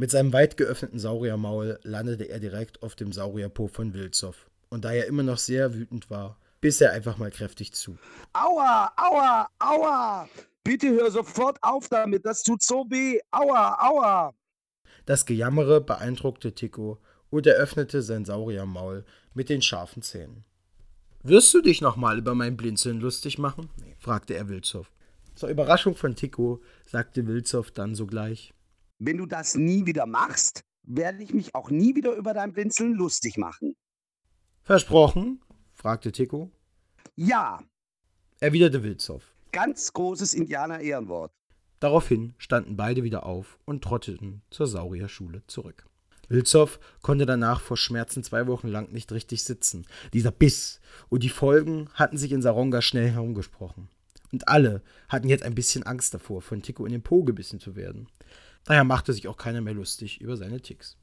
Mit seinem weit geöffneten Sauriermaul landete er direkt auf dem Saurierpo von Wilzow. Und da er immer noch sehr wütend war, biss er einfach mal kräftig zu. Aua, aua, aua! Bitte hör sofort auf damit, das tut so weh. Aua, aua! Das Gejammere beeindruckte Tico und er öffnete sein Sauriermaul mit den scharfen Zähnen. Wirst du dich nochmal über mein Blinzeln lustig machen? fragte er Wilzow. Zur Überraschung von Tico sagte Wilzow dann sogleich: Wenn du das nie wieder machst, werde ich mich auch nie wieder über dein Blinzeln lustig machen. Versprochen? fragte Tico. Ja, erwiderte Wilzow. Ganz großes Indianer-Ehrenwort. Daraufhin standen beide wieder auf und trotteten zur Saurierschule zurück. Wilzow konnte danach vor Schmerzen zwei Wochen lang nicht richtig sitzen. Dieser Biss und die Folgen hatten sich in Saronga schnell herumgesprochen. Und alle hatten jetzt ein bisschen Angst davor, von Tico in den Po gebissen zu werden. Daher machte sich auch keiner mehr lustig über seine Ticks.